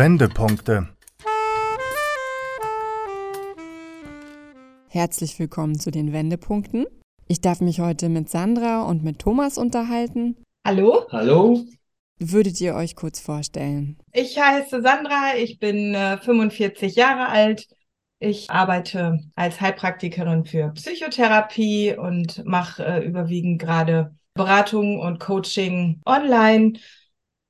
Wendepunkte. Herzlich willkommen zu den Wendepunkten. Ich darf mich heute mit Sandra und mit Thomas unterhalten. Hallo, Hallo? Würdet ihr euch kurz vorstellen? ich heiße Sandra, ich bin äh, 45 Jahre alt. Ich arbeite als Heilpraktikerin für Psychotherapie und mache äh, überwiegend gerade Beratung und Coaching online.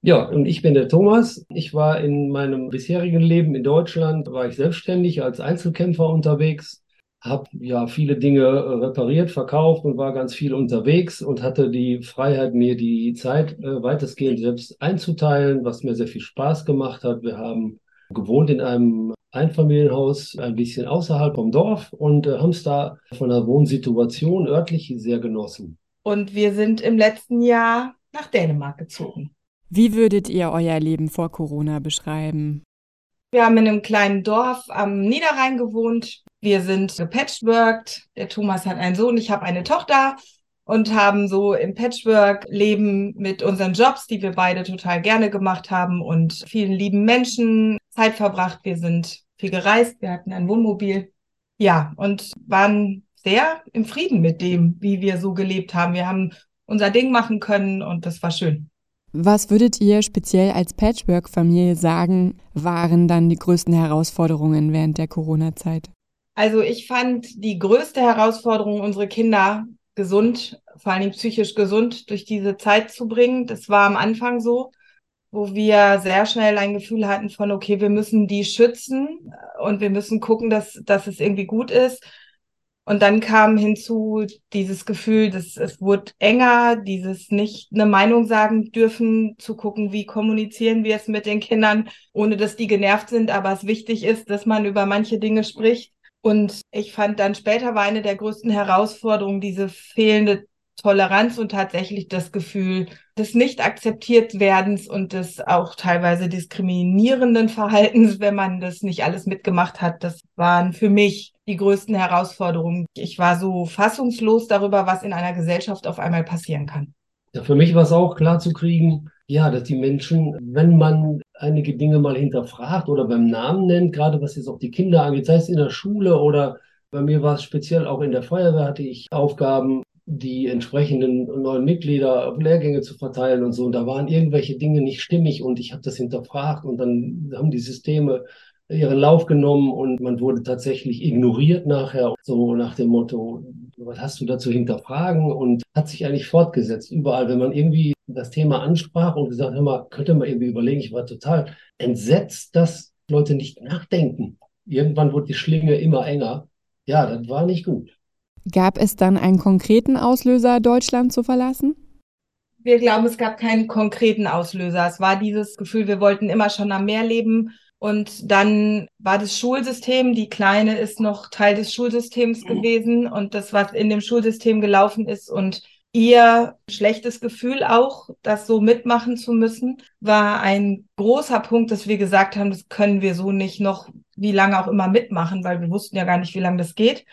Ja, und ich bin der Thomas. Ich war in meinem bisherigen Leben in Deutschland, war ich selbstständig als Einzelkämpfer unterwegs, habe ja viele Dinge äh, repariert, verkauft und war ganz viel unterwegs und hatte die Freiheit, mir die Zeit äh, weitestgehend selbst einzuteilen, was mir sehr viel Spaß gemacht hat. Wir haben gewohnt in einem Einfamilienhaus ein bisschen außerhalb vom Dorf und äh, haben es da von der Wohnsituation örtlich sehr genossen. Und wir sind im letzten Jahr nach Dänemark gezogen. Wie würdet ihr euer Leben vor Corona beschreiben? Wir haben in einem kleinen Dorf am Niederrhein gewohnt. Wir sind gepatchworked. Der Thomas hat einen Sohn, ich habe eine Tochter und haben so im Patchwork-Leben mit unseren Jobs, die wir beide total gerne gemacht haben und vielen lieben Menschen Zeit verbracht. Wir sind viel gereist, wir hatten ein Wohnmobil. Ja, und waren sehr im Frieden mit dem, wie wir so gelebt haben. Wir haben unser Ding machen können und das war schön. Was würdet ihr speziell als Patchwork-Familie sagen, waren dann die größten Herausforderungen während der Corona-Zeit? Also ich fand die größte Herausforderung, unsere Kinder gesund, vor allem psychisch gesund durch diese Zeit zu bringen. Das war am Anfang so, wo wir sehr schnell ein Gefühl hatten von, okay, wir müssen die schützen und wir müssen gucken, dass, dass es irgendwie gut ist. Und dann kam hinzu dieses Gefühl, dass es wurde enger, dieses nicht eine Meinung sagen dürfen, zu gucken, wie kommunizieren wir es mit den Kindern, ohne dass die genervt sind, aber es wichtig ist, dass man über manche Dinge spricht. Und ich fand dann später war eine der größten Herausforderungen diese fehlende Toleranz und tatsächlich das Gefühl des nicht akzeptiert werdens und des auch teilweise diskriminierenden Verhaltens, wenn man das nicht alles mitgemacht hat. Das waren für mich die größten Herausforderungen. Ich war so fassungslos darüber, was in einer Gesellschaft auf einmal passieren kann. Ja, für mich war es auch klar zu kriegen, ja, dass die Menschen, wenn man einige Dinge mal hinterfragt oder beim Namen nennt, gerade was jetzt auch die Kinder angeht, sei es in der Schule oder bei mir war es speziell auch in der Feuerwehr, hatte ich Aufgaben, die entsprechenden neuen Mitglieder Lehrgänge zu verteilen und so. Und da waren irgendwelche Dinge nicht stimmig und ich habe das hinterfragt und dann haben die Systeme ihren Lauf genommen und man wurde tatsächlich ignoriert nachher, so nach dem Motto, was hast du da zu hinterfragen? Und hat sich eigentlich fortgesetzt überall, wenn man irgendwie das Thema ansprach und gesagt, hör mal, könnte man irgendwie überlegen, ich war total entsetzt, dass Leute nicht nachdenken. Irgendwann wurde die Schlinge immer enger. Ja, das war nicht gut. Gab es dann einen konkreten Auslöser, Deutschland zu verlassen? Wir glauben, es gab keinen konkreten Auslöser. Es war dieses Gefühl, wir wollten immer schon am Meer leben. Und dann war das Schulsystem, die Kleine ist noch Teil des Schulsystems gewesen und das, was in dem Schulsystem gelaufen ist und ihr schlechtes Gefühl auch, das so mitmachen zu müssen, war ein großer Punkt, dass wir gesagt haben, das können wir so nicht noch wie lange auch immer mitmachen, weil wir wussten ja gar nicht, wie lange das geht.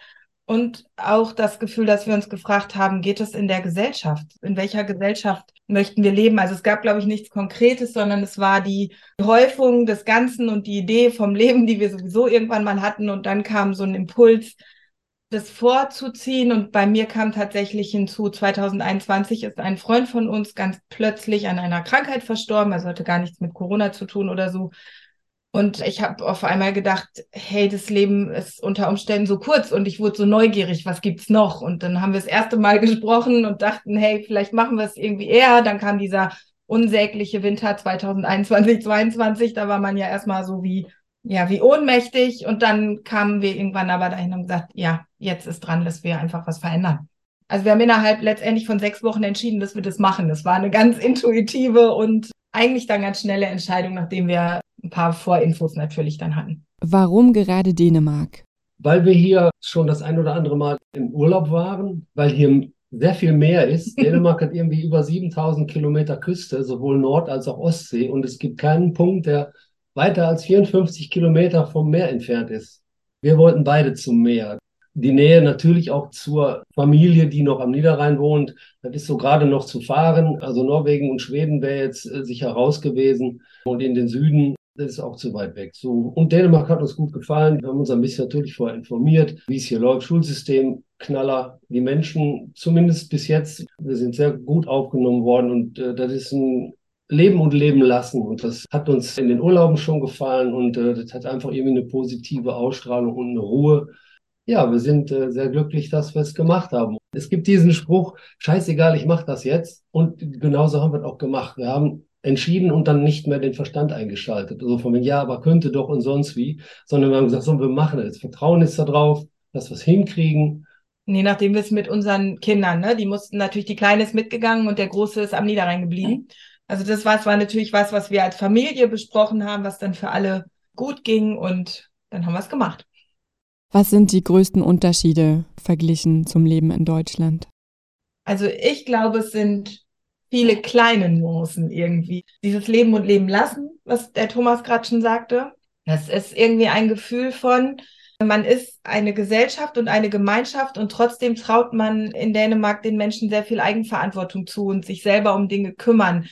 Und auch das Gefühl, dass wir uns gefragt haben, geht es in der Gesellschaft? In welcher Gesellschaft möchten wir leben? Also es gab, glaube ich, nichts Konkretes, sondern es war die Häufung des Ganzen und die Idee vom Leben, die wir sowieso irgendwann mal hatten. Und dann kam so ein Impuls, das vorzuziehen. Und bei mir kam tatsächlich hinzu, 2021 ist ein Freund von uns ganz plötzlich an einer Krankheit verstorben. Er sollte gar nichts mit Corona zu tun oder so. Und ich habe auf einmal gedacht, hey, das Leben ist unter Umständen so kurz und ich wurde so neugierig, was gibt's noch? Und dann haben wir das erste Mal gesprochen und dachten, hey, vielleicht machen wir es irgendwie eher. Dann kam dieser unsägliche Winter 2021, 2022, da war man ja erstmal so wie, ja, wie ohnmächtig. Und dann kamen wir irgendwann aber dahin und gesagt, ja, jetzt ist dran, dass wir einfach was verändern. Also wir haben innerhalb letztendlich von sechs Wochen entschieden, dass wir das machen. Das war eine ganz intuitive und eigentlich dann ganz schnelle Entscheidung, nachdem wir ein paar Vorinfos natürlich dann hatten. Warum gerade Dänemark? Weil wir hier schon das ein oder andere Mal im Urlaub waren, weil hier sehr viel Meer ist. Dänemark hat irgendwie über 7000 Kilometer Küste, sowohl Nord- als auch Ostsee. Und es gibt keinen Punkt, der weiter als 54 Kilometer vom Meer entfernt ist. Wir wollten beide zum Meer. Die Nähe natürlich auch zur Familie, die noch am Niederrhein wohnt. Das ist so gerade noch zu fahren. Also Norwegen und Schweden wäre jetzt äh, sicher raus gewesen. Und in den Süden das ist auch zu weit weg. So, und Dänemark hat uns gut gefallen. Wir haben uns ein bisschen natürlich vorher informiert, wie es hier läuft. Schulsystem, Knaller. Die Menschen, zumindest bis jetzt, wir sind sehr gut aufgenommen worden und äh, das ist ein Leben und Leben lassen. Und das hat uns in den Urlauben schon gefallen und äh, das hat einfach irgendwie eine positive Ausstrahlung und eine Ruhe. Ja, wir sind äh, sehr glücklich, dass wir es gemacht haben. Es gibt diesen Spruch, scheißegal, ich mache das jetzt. Und genauso haben wir es auch gemacht. Wir haben entschieden und dann nicht mehr den Verstand eingeschaltet. Also von ja, aber könnte doch und sonst wie, sondern wir haben gesagt, so, wir machen es. Vertrauen ist da drauf, dass wir es hinkriegen. Nee, nachdem wir es mit unseren Kindern, ne, die mussten natürlich, die Kleine ist mitgegangen und der Große ist am Niederrhein geblieben. Also das war, war natürlich was, was wir als Familie besprochen haben, was dann für alle gut ging und dann haben wir es gemacht. Was sind die größten Unterschiede verglichen zum Leben in Deutschland? Also ich glaube, es sind viele kleine Nuancen irgendwie. Dieses Leben und Leben lassen, was der Thomas gerade schon sagte, das ist irgendwie ein Gefühl von, man ist eine Gesellschaft und eine Gemeinschaft und trotzdem traut man in Dänemark den Menschen sehr viel Eigenverantwortung zu und sich selber um Dinge kümmern.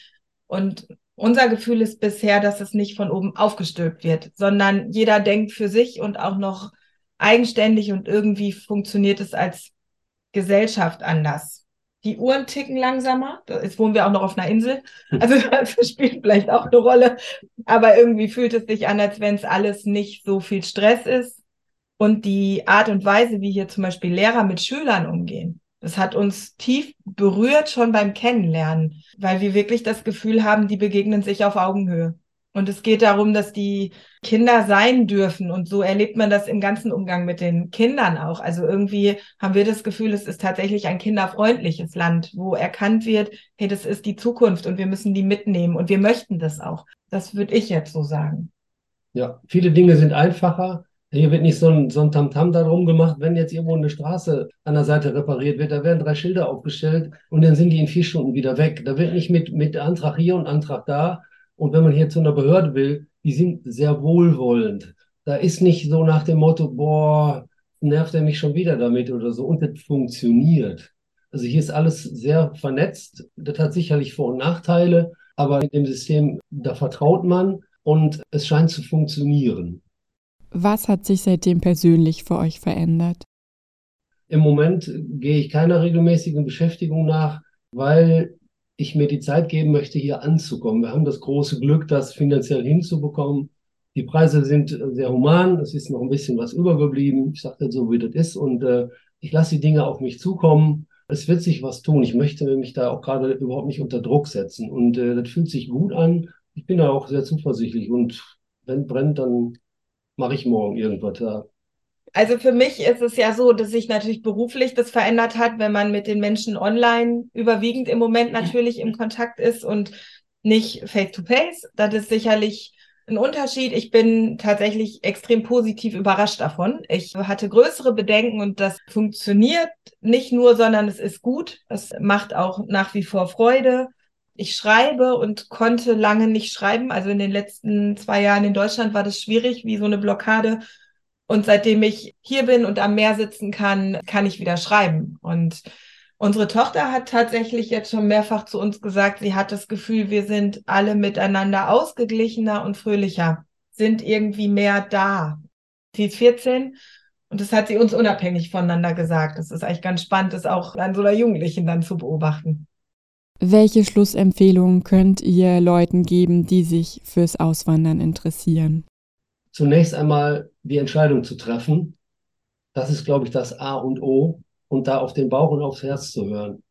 Und unser Gefühl ist bisher, dass es nicht von oben aufgestülpt wird, sondern jeder denkt für sich und auch noch eigenständig und irgendwie funktioniert es als Gesellschaft anders die Uhren ticken langsamer. Jetzt wohnen wir auch noch auf einer Insel. Also das spielt vielleicht auch eine Rolle. Aber irgendwie fühlt es sich an, als wenn es alles nicht so viel Stress ist. Und die Art und Weise, wie hier zum Beispiel Lehrer mit Schülern umgehen, das hat uns tief berührt schon beim Kennenlernen, weil wir wirklich das Gefühl haben, die begegnen sich auf Augenhöhe. Und es geht darum, dass die Kinder sein dürfen. Und so erlebt man das im ganzen Umgang mit den Kindern auch. Also irgendwie haben wir das Gefühl, es ist tatsächlich ein kinderfreundliches Land, wo erkannt wird, hey, das ist die Zukunft und wir müssen die mitnehmen und wir möchten das auch. Das würde ich jetzt so sagen. Ja, viele Dinge sind einfacher. Hier wird nicht so ein, so ein Tamtam darum gemacht, wenn jetzt irgendwo eine Straße an der Seite repariert wird, da werden drei Schilder aufgestellt und dann sind die in vier Stunden wieder weg. Da wird nicht mit, mit Antrag hier und Antrag da und wenn man hier zu einer Behörde will, die sind sehr wohlwollend. Da ist nicht so nach dem Motto, boah, nervt er mich schon wieder damit oder so. Und das funktioniert. Also hier ist alles sehr vernetzt. Das hat sicherlich Vor- und Nachteile, aber in dem System, da vertraut man und es scheint zu funktionieren. Was hat sich seitdem persönlich für euch verändert? Im Moment gehe ich keiner regelmäßigen Beschäftigung nach, weil ich mir die Zeit geben möchte, hier anzukommen. Wir haben das große Glück, das finanziell hinzubekommen. Die Preise sind sehr human, es ist noch ein bisschen was übergeblieben. Ich sage so, wie das ist und äh, ich lasse die Dinge auf mich zukommen. Es wird sich was tun. Ich möchte mich da auch gerade überhaupt nicht unter Druck setzen und äh, das fühlt sich gut an. Ich bin da auch sehr zuversichtlich und wenn brennt, dann mache ich morgen irgendwas. Ja. Also für mich ist es ja so, dass sich natürlich beruflich das verändert hat, wenn man mit den Menschen online überwiegend im Moment natürlich im Kontakt ist und nicht face-to-face. Das ist sicherlich ein Unterschied. Ich bin tatsächlich extrem positiv überrascht davon. Ich hatte größere Bedenken und das funktioniert nicht nur, sondern es ist gut. Es macht auch nach wie vor Freude. Ich schreibe und konnte lange nicht schreiben. Also in den letzten zwei Jahren in Deutschland war das schwierig, wie so eine Blockade und seitdem ich hier bin und am Meer sitzen kann, kann ich wieder schreiben. Und unsere Tochter hat tatsächlich jetzt schon mehrfach zu uns gesagt, sie hat das Gefühl, wir sind alle miteinander ausgeglichener und fröhlicher, sind irgendwie mehr da. Sie ist 14 und das hat sie uns unabhängig voneinander gesagt. Das ist eigentlich ganz spannend, das auch an so einer Jugendlichen dann zu beobachten. Welche Schlussempfehlungen könnt ihr Leuten geben, die sich fürs Auswandern interessieren? zunächst einmal die Entscheidung zu treffen. Das ist, glaube ich, das A und O. Und da auf den Bauch und aufs Herz zu hören.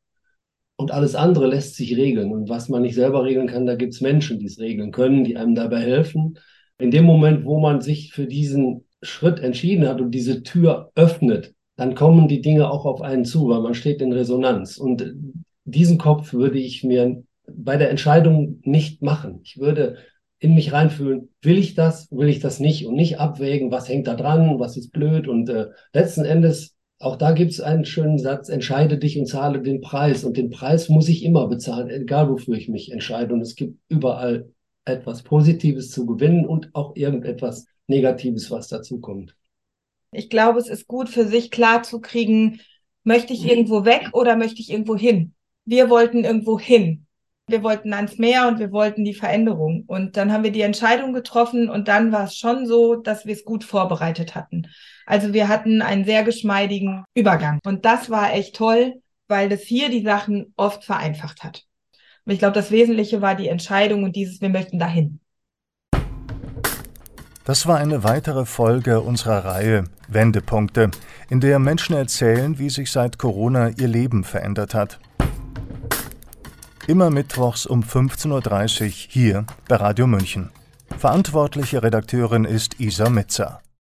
Und alles andere lässt sich regeln. Und was man nicht selber regeln kann, da gibt es Menschen, die es regeln können, die einem dabei helfen. In dem Moment, wo man sich für diesen Schritt entschieden hat und diese Tür öffnet, dann kommen die Dinge auch auf einen zu, weil man steht in Resonanz. Und diesen Kopf würde ich mir bei der Entscheidung nicht machen. Ich würde in mich reinfühlen, will ich das, will ich das nicht? Und nicht abwägen, was hängt da dran, was ist blöd. Und äh, letzten Endes, auch da gibt es einen schönen Satz, entscheide dich und zahle den Preis. Und den Preis muss ich immer bezahlen, egal wofür ich mich entscheide. Und es gibt überall etwas Positives zu gewinnen und auch irgendetwas Negatives, was dazu kommt. Ich glaube, es ist gut für sich klar zu kriegen, möchte ich irgendwo weg oder möchte ich irgendwo hin? Wir wollten irgendwo hin Wir wollten ans Meer und wir wollten die Veränderung. Und dann haben wir die Entscheidung getroffen und dann war es schon so, dass wir es gut vorbereitet hatten. Also wir hatten einen sehr geschmeidigen Übergang. Und das war echt toll, weil das hier die Sachen oft vereinfacht hat. Und ich glaube, das Wesentliche war die Entscheidung und dieses, wir möchten dahin. Das war eine weitere Folge unserer Reihe Wendepunkte, in der Menschen erzählen, wie sich seit Corona ihr Leben verändert hat. Immer mittwochs um 15.30 Uhr hier bei Radio München. Verantwortliche Redakteurin ist Isa Mitzer.